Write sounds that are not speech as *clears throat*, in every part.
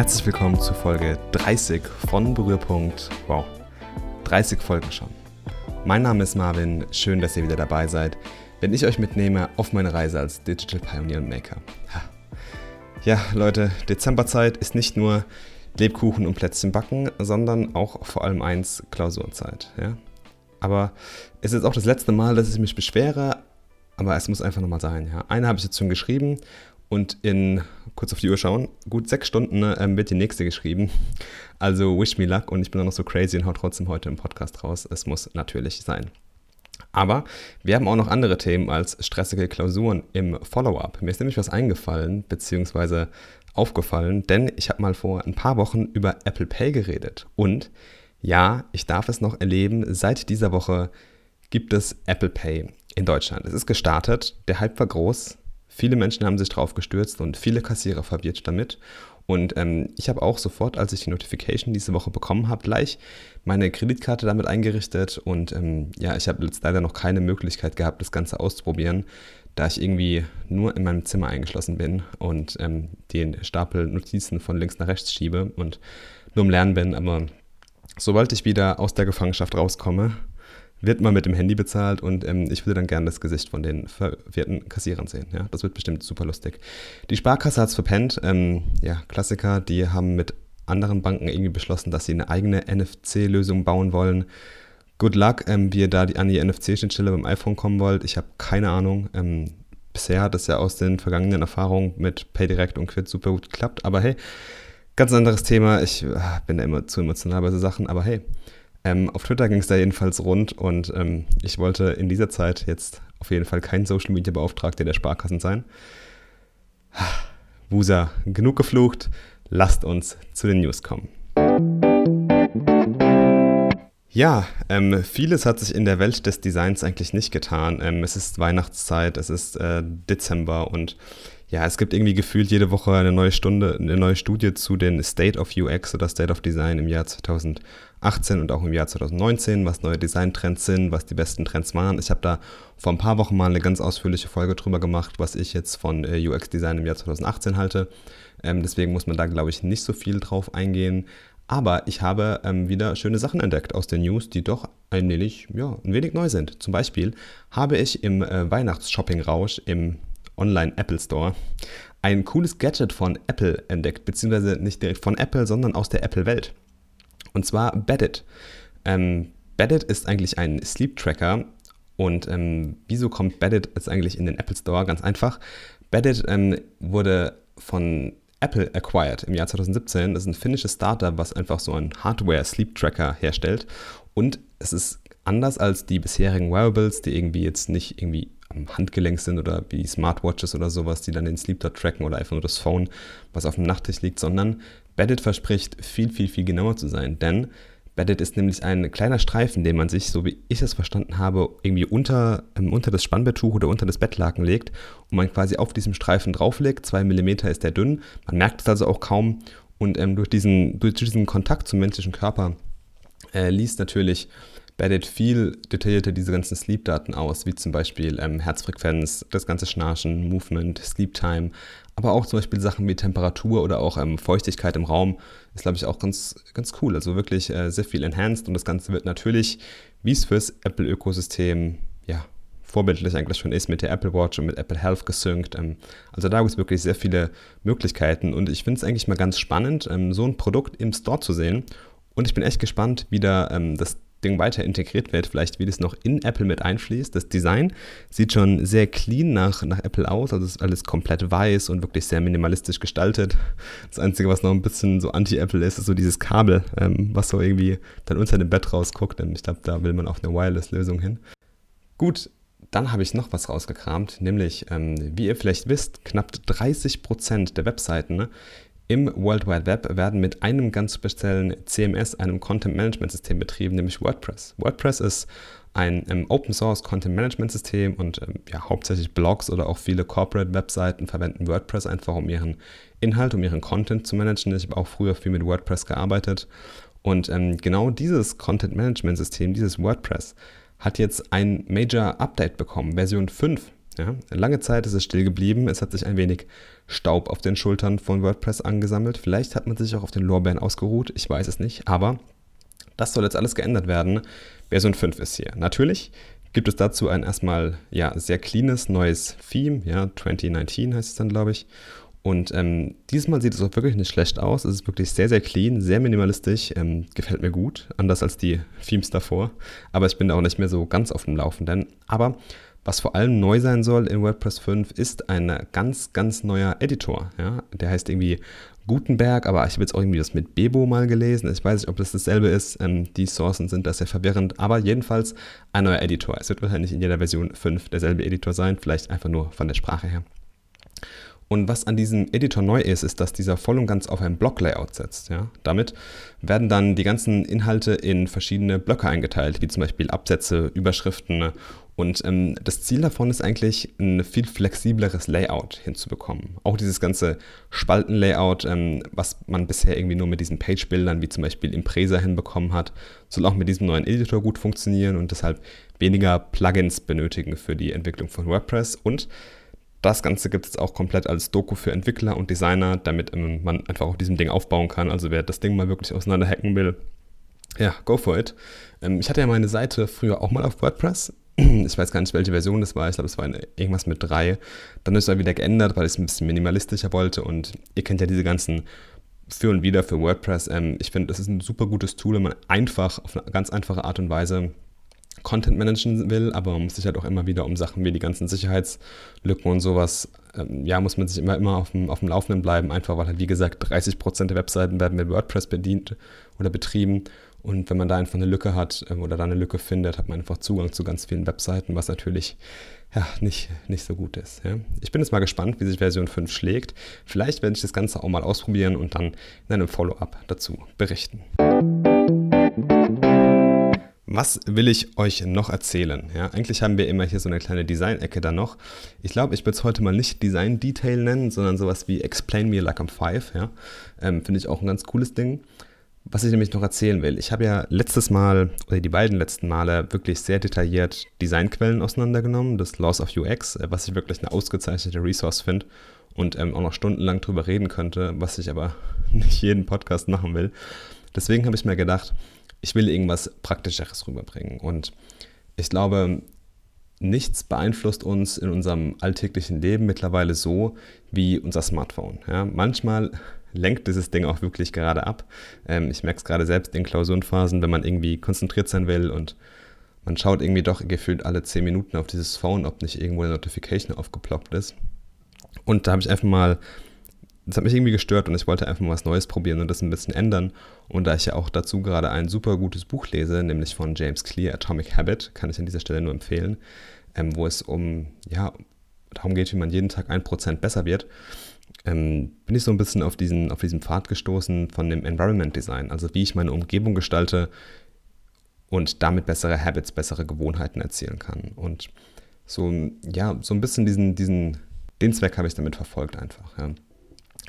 Herzlich willkommen zu Folge 30 von Berührpunkt. Wow, 30 Folgen schon. Mein Name ist Marvin, schön, dass ihr wieder dabei seid, wenn ich euch mitnehme auf meine Reise als Digital Pioneer und Maker. Ja, Leute, Dezemberzeit ist nicht nur Lebkuchen und Plätzchen backen, sondern auch vor allem eins, Klausurzeit. Ja? Aber es ist auch das letzte Mal, dass ich mich beschwere, aber es muss einfach nochmal sein. Ja? Eine habe ich jetzt schon geschrieben und in, kurz auf die Uhr schauen, gut sechs Stunden ähm, wird die nächste geschrieben. Also wish me luck und ich bin auch noch so crazy und hau trotzdem heute im Podcast raus. Es muss natürlich sein. Aber wir haben auch noch andere Themen als stressige Klausuren im Follow-up. Mir ist nämlich was eingefallen, beziehungsweise aufgefallen, denn ich habe mal vor ein paar Wochen über Apple Pay geredet. Und ja, ich darf es noch erleben, seit dieser Woche gibt es Apple Pay in Deutschland. Es ist gestartet, der Hype war groß, Viele Menschen haben sich drauf gestürzt und viele Kassierer verwirrt damit. Und ähm, ich habe auch sofort, als ich die Notification diese Woche bekommen habe, gleich meine Kreditkarte damit eingerichtet. Und ähm, ja, ich habe jetzt leider noch keine Möglichkeit gehabt, das Ganze auszuprobieren, da ich irgendwie nur in meinem Zimmer eingeschlossen bin und ähm, den Stapel Notizen von links nach rechts schiebe und nur im Lernen bin. Aber sobald ich wieder aus der Gefangenschaft rauskomme, wird mal mit dem Handy bezahlt und ähm, ich würde dann gerne das Gesicht von den verwirrten Kassierern sehen. Ja? Das wird bestimmt super lustig. Die Sparkasse hat es verpennt. Ähm, ja, Klassiker, die haben mit anderen Banken irgendwie beschlossen, dass sie eine eigene NFC-Lösung bauen wollen. Good luck, ähm, wie ihr da die, an die NFC-Schnittstelle beim iPhone kommen wollt. Ich habe keine Ahnung. Ähm, bisher hat es ja aus den vergangenen Erfahrungen mit PayDirect und Quid super gut geklappt. Aber hey, ganz anderes Thema. Ich äh, bin da immer zu emotional bei so Sachen. Aber hey, ähm, auf Twitter ging es da jedenfalls rund und ähm, ich wollte in dieser Zeit jetzt auf jeden Fall kein Social Media Beauftragter der Sparkassen sein. Wusa, genug geflucht, lasst uns zu den News kommen. Ja, ähm, vieles hat sich in der Welt des Designs eigentlich nicht getan. Ähm, es ist Weihnachtszeit, es ist äh, Dezember und ja, es gibt irgendwie gefühlt jede Woche eine neue Stunde, eine neue Studie zu den State of UX oder State of Design im Jahr 2018 und auch im Jahr 2019, was neue Designtrends sind, was die besten Trends waren. Ich habe da vor ein paar Wochen mal eine ganz ausführliche Folge drüber gemacht, was ich jetzt von äh, UX-Design im Jahr 2018 halte. Ähm, deswegen muss man da, glaube ich, nicht so viel drauf eingehen. Aber ich habe ähm, wieder schöne Sachen entdeckt aus den News, die doch ein wenig, ja, ein wenig neu sind. Zum Beispiel habe ich im äh, Weihnachtsshopping-Rausch im Online Apple Store ein cooles Gadget von Apple entdeckt, beziehungsweise nicht direkt von Apple, sondern aus der Apple-Welt. Und zwar Beddit. Ähm, Beddit ist eigentlich ein Sleep Tracker. Und ähm, wieso kommt Beddit jetzt eigentlich in den Apple Store? Ganz einfach. Beddit ähm, wurde von Apple acquired im Jahr 2017. Das ist ein finnisches Startup, was einfach so einen Hardware-Sleep-Tracker herstellt. Und es ist anders als die bisherigen Wearables, die irgendwie jetzt nicht irgendwie am Handgelenk sind oder wie Smartwatches oder sowas, die dann den Sleep dort tracken oder einfach nur das Phone, was auf dem Nachttisch liegt, sondern Beddit verspricht viel, viel, viel genauer zu sein, denn Beddit ist nämlich ein kleiner Streifen, den man sich, so wie ich es verstanden habe, irgendwie unter, ähm, unter das Spannbetttuch oder unter das Bettlaken legt und man quasi auf diesem Streifen drauflegt. Zwei Millimeter ist der dünn, man merkt es also auch kaum. Und ähm, durch, diesen, durch diesen Kontakt zum menschlichen Körper äh, liest natürlich wertet viel detaillierter diese ganzen Sleep-Daten aus, wie zum Beispiel ähm, Herzfrequenz, das ganze Schnarchen, Movement, Sleep Time, aber auch zum Beispiel Sachen wie Temperatur oder auch ähm, Feuchtigkeit im Raum ist, glaube ich, auch ganz, ganz cool. Also wirklich äh, sehr viel enhanced und das Ganze wird natürlich, wie es fürs Apple-Ökosystem, ja, vorbildlich eigentlich schon ist, mit der Apple Watch und mit Apple Health gesynkt. Ähm, also da gibt es wirklich sehr viele Möglichkeiten und ich finde es eigentlich mal ganz spannend, ähm, so ein Produkt im Store zu sehen. Und ich bin echt gespannt, wie da ähm, das Ding weiter integriert wird, vielleicht wie das noch in Apple mit einfließt. Das Design sieht schon sehr clean nach, nach Apple aus, also ist alles komplett weiß und wirklich sehr minimalistisch gestaltet. Das Einzige, was noch ein bisschen so anti-Apple ist, ist so dieses Kabel, ähm, was so irgendwie dann unter dem Bett rausguckt. Denn ich glaube, da will man auf eine Wireless-Lösung hin. Gut, dann habe ich noch was rausgekramt, nämlich, ähm, wie ihr vielleicht wisst, knapp 30% der Webseiten ne, im World Wide Web werden mit einem ganz speziellen CMS, einem Content Management System betrieben, nämlich WordPress. WordPress ist ein ähm, Open Source Content Management System und ähm, ja, hauptsächlich Blogs oder auch viele Corporate Webseiten verwenden WordPress einfach, um ihren Inhalt, um ihren Content zu managen. Ich habe auch früher viel mit WordPress gearbeitet und ähm, genau dieses Content Management System, dieses WordPress, hat jetzt ein Major Update bekommen, Version 5 Ja? Lange Zeit ist es still geblieben, es hat sich ein wenig Staub auf den Schultern von WordPress angesammelt. Vielleicht hat man sich auch auf den Lorbeeren ausgeruht, ich weiß es nicht, aber das soll jetzt alles geändert werden. Version 5 ist hier. Natürlich gibt es dazu ein erstmal ja, sehr cleanes neues Theme, ja, 2019 heißt es dann, glaube ich. Und ähm, diesmal sieht es auch wirklich nicht schlecht aus. Es ist wirklich sehr, sehr clean, sehr minimalistisch. Ähm, gefällt mir gut, anders als die Themes davor. Aber ich bin da auch nicht mehr so ganz auf dem Laufenden. Aber was vor allem neu sein soll in WordPress 5 ist ein ganz, ganz neuer Editor. Ja? Der heißt irgendwie Gutenberg, aber ich habe jetzt auch irgendwie das mit Bebo mal gelesen. Ich weiß nicht, ob das dasselbe ist. Ähm, die Sourcen sind da sehr verwirrend, aber jedenfalls ein neuer Editor. Es wird wahrscheinlich in jeder Version 5 derselbe Editor sein, vielleicht einfach nur von der Sprache her. Und was an diesem Editor neu ist, ist, dass dieser voll und ganz auf ein Block-Layout setzt. Ja? Damit werden dann die ganzen Inhalte in verschiedene Blöcke eingeteilt, wie zum Beispiel Absätze, Überschriften. Und ähm, das Ziel davon ist eigentlich, ein viel flexibleres Layout hinzubekommen. Auch dieses ganze Spalten-Layout, ähm, was man bisher irgendwie nur mit diesen Page-Bildern, wie zum Beispiel Impresa hinbekommen hat, soll auch mit diesem neuen Editor gut funktionieren und deshalb weniger Plugins benötigen für die Entwicklung von WordPress und das Ganze gibt es auch komplett als Doku für Entwickler und Designer, damit ähm, man einfach auf diesem Ding aufbauen kann. Also wer das Ding mal wirklich auseinander hacken will, ja, go for it. Ähm, ich hatte ja meine Seite früher auch mal auf WordPress. *clears throat* Ich weiß gar nicht, welche Version das war. Ich glaube, es war irgendwas mit drei. Dann ist es wieder geändert, weil ich es ein bisschen minimalistischer wollte. Und ihr kennt ja diese ganzen für und wieder für WordPress. Ähm, ich finde, das ist ein super gutes Tool, wenn man einfach auf eine ganz einfache Art und Weise Content managen will, aber man muss sich halt auch immer wieder um Sachen wie die ganzen Sicherheitslücken und sowas, ähm, ja, muss man sich immer, immer auf dem, auf dem Laufenden bleiben, einfach weil halt, wie gesagt, 30% der Webseiten werden mit WordPress bedient oder betrieben und wenn man da einfach eine Lücke hat ähm, oder da eine Lücke findet, hat man einfach Zugang zu ganz vielen Webseiten, was natürlich ja, nicht, nicht so gut ist. Ja. Ich bin jetzt mal gespannt, wie sich Version 5 schlägt. Vielleicht werde ich das Ganze auch mal ausprobieren und dann in einem Follow-up dazu berichten. Was will ich euch noch erzählen? Ja, eigentlich haben wir immer hier so eine kleine Design-Ecke da noch. Ich glaube, ich würde es heute mal nicht Design-Detail nennen, sondern sowas wie Explain Me Like I'm Five. Ja? Ähm, Finde ich auch ein ganz cooles Ding. Was ich nämlich noch erzählen will, ich habe ja letztes Mal, oder die beiden letzten Male, wirklich sehr detailliert Designquellen auseinandergenommen, das Laws of UX, äh, was ich wirklich eine ausgezeichnete Resource finde und ähm, auch noch stundenlang drüber reden könnte, was ich aber *laughs* nicht jeden Podcast machen will. Deswegen habe ich mir gedacht, ich will irgendwas Praktischeres rüberbringen. Und ich glaube, nichts beeinflusst uns in unserem alltäglichen Leben mittlerweile so wie unser Smartphone. Ja, manchmal *laughs* lenkt dieses Ding auch wirklich gerade ab. Ähm, ich merke es gerade selbst in Klausurenphasen, wenn man irgendwie konzentriert sein will und man schaut irgendwie doch gefühlt alle 10 Minuten auf dieses Phone, ob nicht irgendwo eine Notification aufgeploppt ist. Und da habe ich einfach mal das hat mich irgendwie gestört und ich wollte einfach mal was Neues probieren und das ein bisschen ändern. Und da ich ja auch dazu gerade ein super gutes Buch lese, nämlich von James Clear, Atomic Habit, kann ich an dieser Stelle nur empfehlen, ähm, wo es um, ja, darum geht, wie man jeden Tag ein Prozent besser wird, ähm, bin ich so ein bisschen auf diesen, auf diesen Pfad gestoßen von dem Environment Design, also wie ich meine Umgebung gestalte und damit bessere Habits, bessere Gewohnheiten erzielen kann. Und so, ja, so ein bisschen diesen, diesen, den Zweck habe ich damit verfolgt einfach. Ja.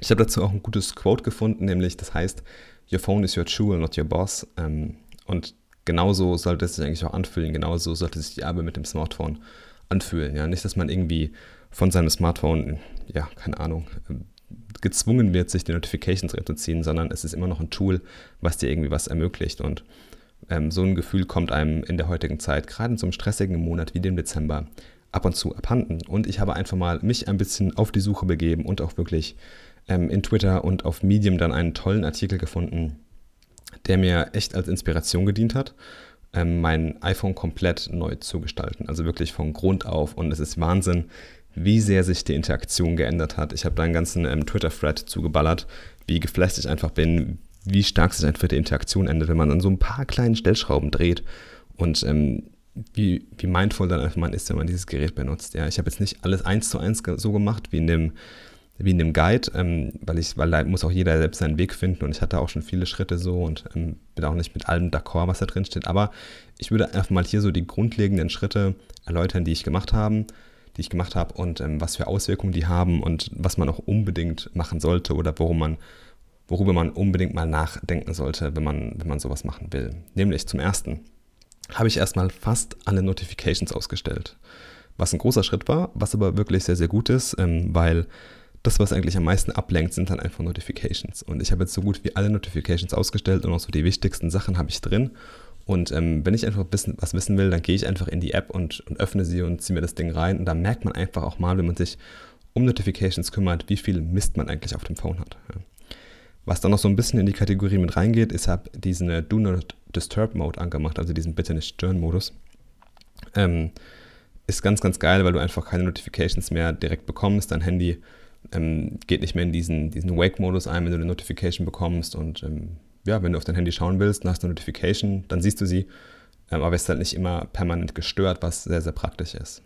Ich habe dazu auch ein gutes Quote gefunden, nämlich das heißt, Your phone is your tool, not your boss. Ähm, und genauso sollte es sich eigentlich auch anfühlen, genauso sollte sich die Arbeit mit dem Smartphone anfühlen. Ja? Nicht, dass man irgendwie von seinem Smartphone, ja, keine Ahnung, ähm, gezwungen wird, sich die Notifications reinzuziehen, sondern es ist immer noch ein Tool, was dir irgendwie was ermöglicht. Und ähm, so ein Gefühl kommt einem in der heutigen Zeit, gerade in so einem stressigen Monat wie dem Dezember, ab und zu abhanden. Und ich habe einfach mal mich ein bisschen auf die Suche begeben und auch wirklich ähm, in Twitter und auf Medium dann einen tollen Artikel gefunden, der mir echt als Inspiration gedient hat, ähm, mein iPhone komplett neu zu gestalten. Also wirklich von Grund auf. Und es ist Wahnsinn, wie sehr sich die Interaktion geändert hat. Ich habe da einen ganzen ähm, Twitter-Thread zugeballert, wie geflasht ich einfach bin, wie stark sich einfach die Interaktion ändert, wenn man an so ein paar kleinen Stellschrauben dreht und ähm, wie, wie mindful dann einfach man ist, wenn man dieses Gerät benutzt. Ja, ich habe jetzt nicht alles eins zu eins so gemacht wie in dem wie in dem Guide, ähm, weil ich, weil da muss auch jeder selbst seinen Weg finden und ich hatte auch schon viele Schritte so und ähm, bin auch nicht mit allem d'accord, was da drin steht. Aber ich würde einfach mal hier so die grundlegenden Schritte erläutern, die ich gemacht habe, die ich gemacht habe und ähm, was für Auswirkungen die haben und was man auch unbedingt machen sollte oder worum man, worüber man unbedingt mal nachdenken sollte, wenn man, wenn man sowas machen will. Nämlich zum ersten habe ich erstmal fast alle Notifications ausgestellt. was ein großer Schritt war, was aber wirklich sehr, sehr gut ist, ähm, weil das, was eigentlich am meisten ablenkt, sind dann einfach Notifications. Und ich habe jetzt so gut wie alle Notifications ausgestellt und auch so die wichtigsten Sachen habe ich drin. Und ähm, wenn ich einfach bisschen, was wissen will, dann gehe ich einfach in die App und, und öffne sie und ziehe mir das Ding rein. Und da merkt man einfach auch mal, wenn man sich um Notifications kümmert, wie viel Mist man eigentlich auf dem Phone hat. Ja. Was dann noch so ein bisschen in die Kategorie mit reingeht, ist, habe diesen äh, Do Not Disturb Mode angemacht, also diesen Bitte nicht stören Modus. Ähm, ist ganz, ganz geil, weil du einfach keine Notifications mehr direkt bekommst. Dein Handy ähm, geht nicht mehr in diesen, diesen Wake-Modus ein, wenn du eine Notification bekommst. Und ähm, ja, wenn du auf dein Handy schauen willst und hast eine Notification, dann siehst du sie. Ähm, aber es ist halt nicht immer permanent gestört, was sehr, sehr praktisch ist.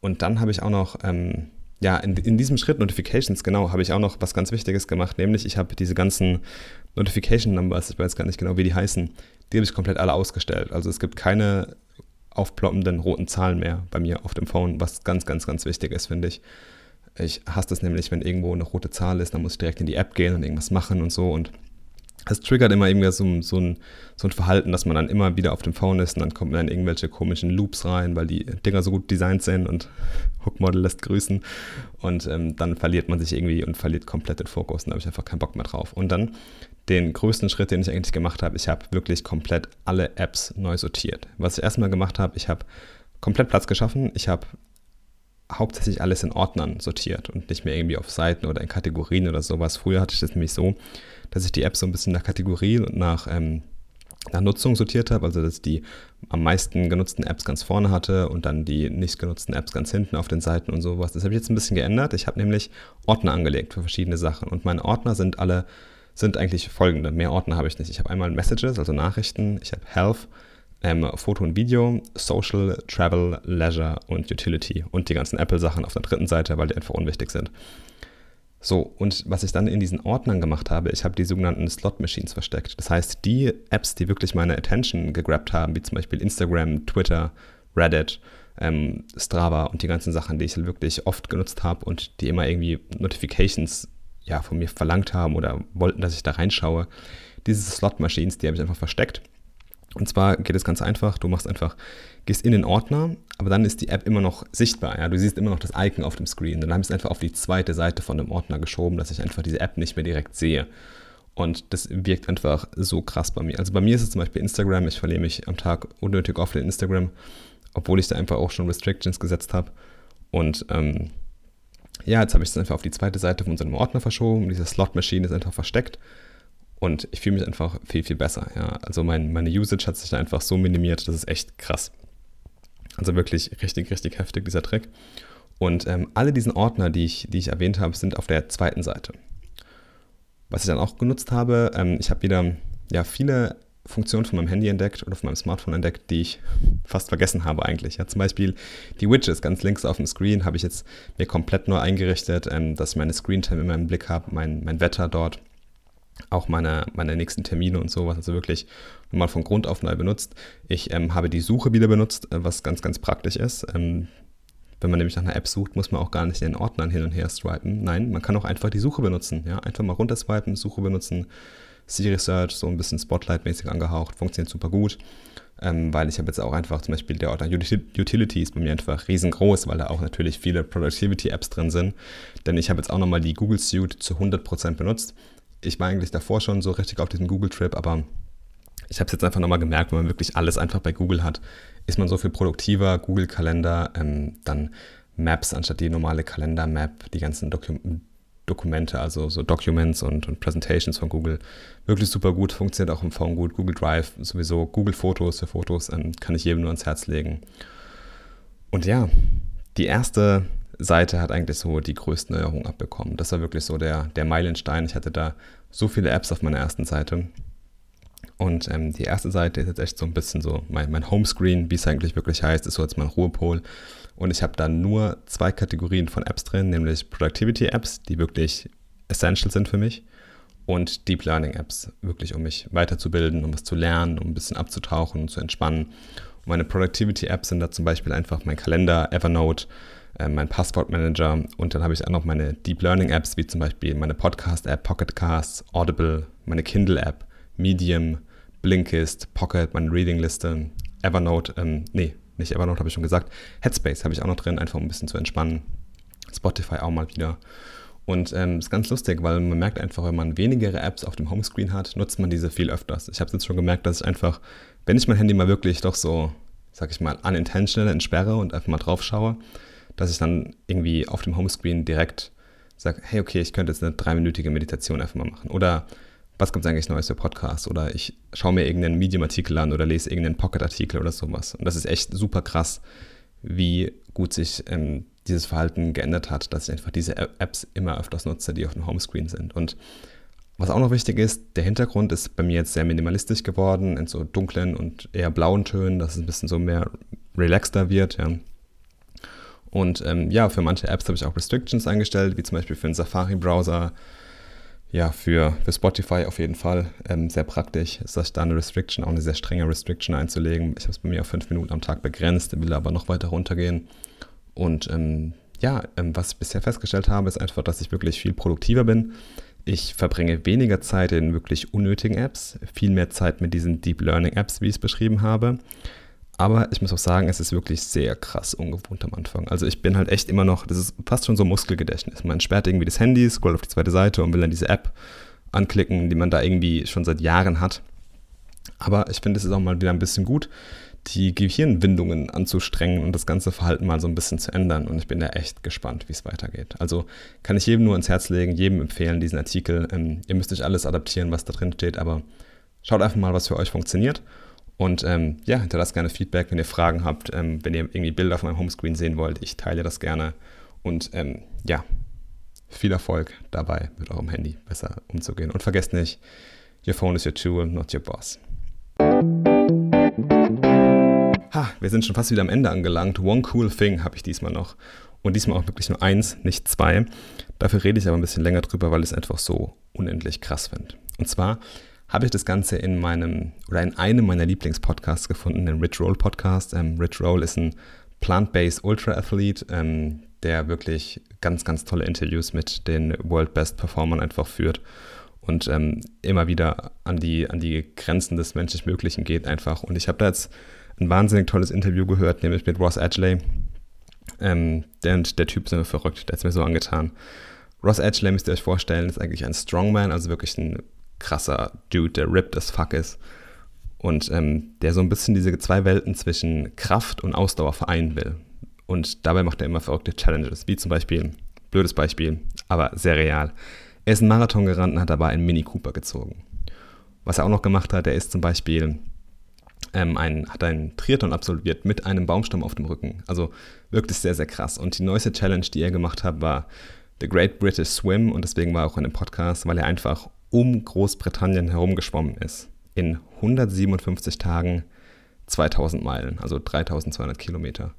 Und dann habe ich auch noch, ähm, ja, in, in diesem Schritt Notifications, genau, habe ich auch noch was ganz Wichtiges gemacht, nämlich ich habe diese ganzen Notification Numbers, ich weiß gar nicht genau, wie die heißen, die habe ich komplett alle ausgestellt. Also es gibt keine aufploppenden roten Zahlen mehr bei mir auf dem Phone, was ganz, ganz, ganz wichtig ist, finde ich. Ich hasse das nämlich, wenn irgendwo eine rote Zahl ist, dann muss ich direkt in die App gehen und irgendwas machen und so. Und es triggert immer irgendwie so, so, ein, so ein Verhalten, dass man dann immer wieder auf dem Phone ist und dann kommt man in irgendwelche komischen Loops rein, weil die Dinger so gut designt sind und Hookmodel lässt grüßen und ähm, dann verliert man sich irgendwie und verliert komplett den Fokus und da habe ich einfach keinen Bock mehr drauf. Und dann den größten Schritt, den ich eigentlich gemacht habe, ich habe wirklich komplett alle Apps neu sortiert. Was ich erstmal gemacht habe, ich habe komplett Platz geschaffen, ich habe hauptsächlich alles in Ordnern sortiert und nicht mehr irgendwie auf Seiten oder in Kategorien oder sowas. Früher hatte ich das nämlich so, dass ich die Apps so ein bisschen nach Kategorien und nach, ähm, nach Nutzung sortiert habe, also dass ich die am meisten genutzten Apps ganz vorne hatte und dann die nicht genutzten Apps ganz hinten auf den Seiten und sowas. Das habe ich jetzt ein bisschen geändert. Ich habe nämlich Ordner angelegt für verschiedene Sachen und meine Ordner sind alle sind eigentlich folgende. Mehr Ordner habe ich nicht. Ich habe einmal Messages, also Nachrichten, ich habe Health, ähm, Foto und Video, Social, Travel, Leisure und Utility und die ganzen Apple-Sachen auf der dritten Seite, weil die einfach unwichtig sind. So, und was ich dann in diesen Ordnern gemacht habe, ich habe die sogenannten Slot-Machines versteckt. Das heißt, die Apps, die wirklich meine Attention gegrabt haben, wie zum Beispiel Instagram, Twitter, Reddit, ähm, Strava und die ganzen Sachen, die ich wirklich oft genutzt habe und die immer irgendwie Notifications ja, von mir verlangt haben oder wollten, dass ich da reinschaue. Diese Slot-Machines, die habe ich einfach versteckt. Und zwar geht es ganz einfach, du machst einfach, gehst in den Ordner, aber dann ist die App immer noch sichtbar. Ja? Du siehst immer noch das Icon auf dem Screen. Dann habe ich es einfach auf die zweite Seite von dem Ordner geschoben, dass ich einfach diese App nicht mehr direkt sehe. Und das wirkt einfach so krass bei mir. Also bei mir ist es zum Beispiel Instagram. Ich verliere mich am Tag unnötig oft in Instagram, obwohl ich da einfach auch schon Restrictions gesetzt habe. Und ähm, ja, jetzt habe ich es einfach auf die zweite Seite von unserem Ordner verschoben. Diese Slot-Maschine ist einfach versteckt. Und ich fühle mich einfach viel, viel besser. Ja. Also mein, meine Usage hat sich da einfach so minimiert, das ist echt krass. Also wirklich richtig, richtig heftig, dieser Trick. Und ähm, alle diesen Ordner, die ich, die ich erwähnt habe, sind auf der zweiten Seite. Was ich dann auch genutzt habe, ähm, ich habe wieder ja, viele Funktionen von meinem Handy entdeckt oder von meinem Smartphone entdeckt, die ich fast vergessen habe eigentlich. Ja, zum Beispiel die Widgets ganz links auf dem Screen habe ich jetzt mir komplett neu eingerichtet, ähm, dass ich meine Screentime immer im Blick habe, mein, mein Wetter dort auch meine, meine nächsten Termine und sowas, also wirklich mal von Grund auf neu benutzt. Ich ähm, habe die Suche wieder benutzt, äh, was ganz, ganz praktisch ist. Ähm, wenn man nämlich nach einer App sucht, muss man auch gar nicht in den Ordnern hin und her swipen. Nein, man kann auch einfach die Suche benutzen. Ja? Einfach mal runterswipen, Suche benutzen, Siri Search, so ein bisschen Spotlight-mäßig angehaucht, funktioniert super gut. Ähm, weil ich habe jetzt auch einfach zum Beispiel der Ordner Utilities bei mir einfach riesengroß, weil da auch natürlich viele Productivity-Apps drin sind. Denn ich habe jetzt auch nochmal die Google Suite zu 100% benutzt ich war eigentlich davor schon so richtig auf diesem Google-Trip, aber ich habe es jetzt einfach nochmal gemerkt, wenn man wirklich alles einfach bei Google hat, ist man so viel produktiver. Google-Kalender, ähm, dann Maps anstatt die normale Kalender-Map, die ganzen Doku Dokumente, also so Documents und, und, Presentations von Google. Wirklich super gut, funktioniert auch im Phone gut. Google Drive sowieso, Google Fotos für Fotos ähm, kann ich jedem nur ans Herz legen. Und ja, die erste Seite hat eigentlich so die größten Neuerungen abbekommen. Das war wirklich so der, der Meilenstein. Ich hatte da so viele Apps auf meiner ersten Seite. Und ähm, die erste Seite ist jetzt echt so ein bisschen so mein, mein Homescreen, wie es eigentlich wirklich heißt, ist so jetzt mein Ruhepol. Und ich habe da nur zwei Kategorien von Apps drin, nämlich Productivity Apps, die wirklich essential sind für mich, und Deep Learning Apps, wirklich um mich weiterzubilden, um was zu lernen, um ein bisschen abzutauchen und zu entspannen. Und meine Productivity Apps sind da zum Beispiel einfach mein Kalender, Evernote, äh, mein Passwortmanager und dann habe ich auch noch meine Deep Learning Apps, wie zum Beispiel meine Podcast-App, Pocket Casts, Audible, meine Kindle-App, Medium, Blinkist, Pocket, meine Reading-Liste, Evernote, ähm, nee, nicht Evernote habe ich schon gesagt, Headspace habe ich auch noch drin, einfach um ein bisschen zu entspannen. Spotify auch mal wieder. Und ähm, ist ganz lustig, weil man merkt einfach, wenn man weniger Apps auf dem Homescreen hat, nutzt man diese viel öfters. Ich habe jetzt schon gemerkt, dass ich einfach, wenn ich mein Handy mal wirklich doch so, sag ich mal, unintentional entsperre und einfach mal drauf schaue, dass ich dann irgendwie auf dem Homescreen direkt sage, hey, okay, ich könnte jetzt eine dreiminütige Meditation einfach mal machen. Oder was gibt es eigentlich Neues für Podcasts? Oder ich schaue mir irgendeinen Medium-Artikel an oder lese irgendeinen Pocket-Artikel oder sowas. Und das ist echt super krass, wie gut sich ähm, dieses Verhalten geändert hat, dass ich einfach diese Apps immer öfters nutze, die auf dem Homescreen sind. Und was auch noch wichtig ist, der Hintergrund ist bei mir jetzt sehr minimalistisch geworden, in so dunklen und eher blauen Tönen, dass es ein bisschen so mehr relaxter wird. Ja. Und ähm, ja, für manche Apps habe ich auch Restrictions eingestellt, wie zum Beispiel für den Safari-Browser. Ja, für, für Spotify auf jeden Fall ähm, sehr praktisch ist das da eine Restriction, auch eine sehr strenge Restriction einzulegen. Ich habe es bei mir auf fünf Minuten am Tag begrenzt, will aber noch weiter runtergehen. Und ähm, ja, ähm, was ich bisher festgestellt habe, ist einfach, dass ich wirklich viel produktiver bin. Ich verbringe weniger Zeit in wirklich unnötigen Apps, viel mehr Zeit mit diesen Deep Learning Apps, wie ich es beschrieben habe. Aber ich muss auch sagen, es ist wirklich sehr krass ungewohnt am Anfang. Also ich bin halt echt immer noch, das ist fast schon so Muskelgedächtnis. Man sperrt irgendwie das Handy, scrollt auf die zweite Seite und will dann diese App anklicken, die man da irgendwie schon seit Jahren hat. Aber ich finde, es ist auch mal wieder ein bisschen gut, die Gehirnwindungen anzustrengen und das ganze Verhalten mal so ein bisschen zu ändern. Und ich bin da echt gespannt, wie es weitergeht. Also kann ich jedem nur ins Herz legen, jedem empfehlen, diesen Artikel. Ähm, ihr müsst nicht alles adaptieren, was da drin steht, aber schaut einfach mal, was für euch funktioniert. Und ähm, ja, hinterlasst gerne Feedback, wenn ihr Fragen habt, ähm, wenn ihr irgendwie Bilder auf meinem Homescreen sehen wollt. Ich teile das gerne. Und ähm, ja, viel Erfolg dabei, mit eurem Handy besser umzugehen. Und vergesst nicht, your phone is your tool, not your boss. Ha, wir sind schon fast wieder am Ende angelangt. One cool thing habe ich diesmal noch. Und diesmal auch wirklich nur eins, nicht zwei. Dafür rede ich aber ein bisschen länger drüber, weil ich es einfach so unendlich krass finde. Und zwar habe ich das Ganze in meinem oder in einem meiner Lieblingspodcasts gefunden, den Rich Roll Podcast. Ähm, Rich Roll ist ein Plant-Based Ultra Athlete, ähm, der wirklich ganz, ganz tolle Interviews mit den World Best Performern einfach führt und ähm, immer wieder an die, an die Grenzen des menschlich Möglichen geht einfach. Und ich habe da jetzt ein wahnsinnig tolles Interview gehört, nämlich mit Ross Edgley. Ähm, der, der Typ ist immer verrückt, der hat es mir so angetan. Ross Edgley müsst ihr euch vorstellen, ist eigentlich ein Strongman, also wirklich ein krasser Dude, der ripped as fuck ist. Und ähm, der so ein bisschen diese zwei Welten zwischen Kraft und Ausdauer vereinen will. Und dabei macht er immer verrückte Challenges, wie zum Beispiel, blödes Beispiel, aber sehr real. Er ist einen Marathon gerannt und hat dabei einen Mini Cooper gezogen. Was er auch noch gemacht hat, er ist zum Beispiel ähm, ein, hat einen Triathlon absolviert mit einem Baumstamm auf dem Rücken. Also wirklich sehr, sehr krass. Und die neueste Challenge, die er gemacht hat, war The Great British Swim und deswegen war er auch in dem Podcast, weil er einfach um Großbritannien herumgeschwommen ist. In 157 Tagen 2000 Meilen, also 3200 Kilometer.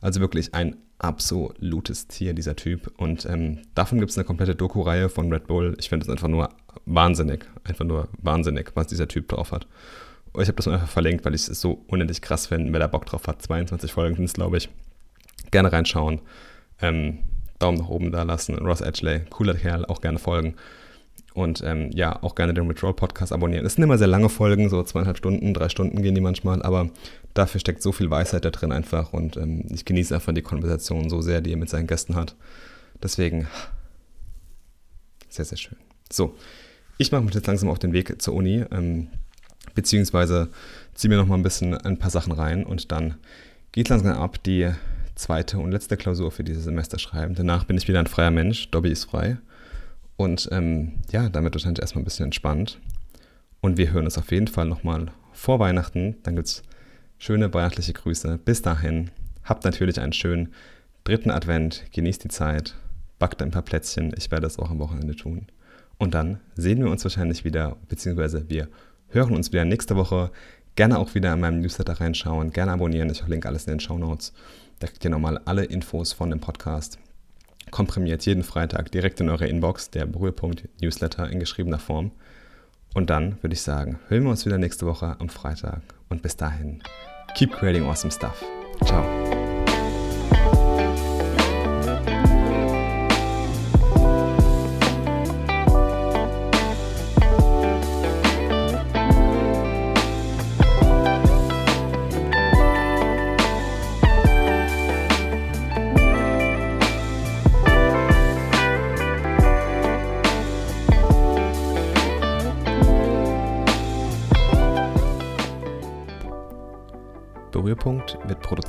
Also wirklich ein absolutes Tier, dieser Typ. Und ähm, davon gibt es eine komplette Doku-Reihe von Red Bull. Ich finde es einfach nur wahnsinnig, einfach nur wahnsinnig, was dieser Typ drauf hat. Ich habe das einfach verlinkt, weil ich es so unendlich krass finde. Wer da Bock drauf hat, 22 Folgen sind es, glaube ich. Gerne reinschauen. Ähm, Daumen nach oben da lassen. Ross Edgley, cooler Kerl, auch gerne folgen. Und ähm, ja, auch gerne den Withdrawal Podcast abonnieren. Es sind immer sehr lange Folgen, so zweieinhalb Stunden, drei Stunden gehen die manchmal, aber dafür steckt so viel Weisheit da drin einfach und ähm, ich genieße einfach die Konversation so sehr, die er mit seinen Gästen hat. Deswegen sehr, sehr schön. So, ich mache mich jetzt langsam auf den Weg zur Uni, ähm, beziehungsweise ziehe mir noch mal ein bisschen ein paar Sachen rein und dann geht langsam ab, die zweite und letzte Klausur für dieses Semester schreiben. Danach bin ich wieder ein freier Mensch, Dobby ist frei. Und ähm, ja, damit wahrscheinlich erstmal ein bisschen entspannt. Und wir hören uns auf jeden Fall nochmal vor Weihnachten. Dann gibt es schöne weihnachtliche Grüße. Bis dahin, habt natürlich einen schönen dritten Advent, genießt die Zeit, backt ein paar Plätzchen. Ich werde das auch am Wochenende tun. Und dann sehen wir uns wahrscheinlich wieder, beziehungsweise wir hören uns wieder nächste Woche. Gerne auch wieder in meinem Newsletter reinschauen, gerne abonnieren. Ich verlinke alles in den Show Notes. Da kriegt ihr nochmal alle Infos von dem Podcast komprimiert jeden Freitag direkt in eure Inbox, der Berührpunkt Newsletter in geschriebener Form. Und dann würde ich sagen, hören wir uns wieder nächste Woche am Freitag. Und bis dahin, keep creating awesome stuff. Ciao.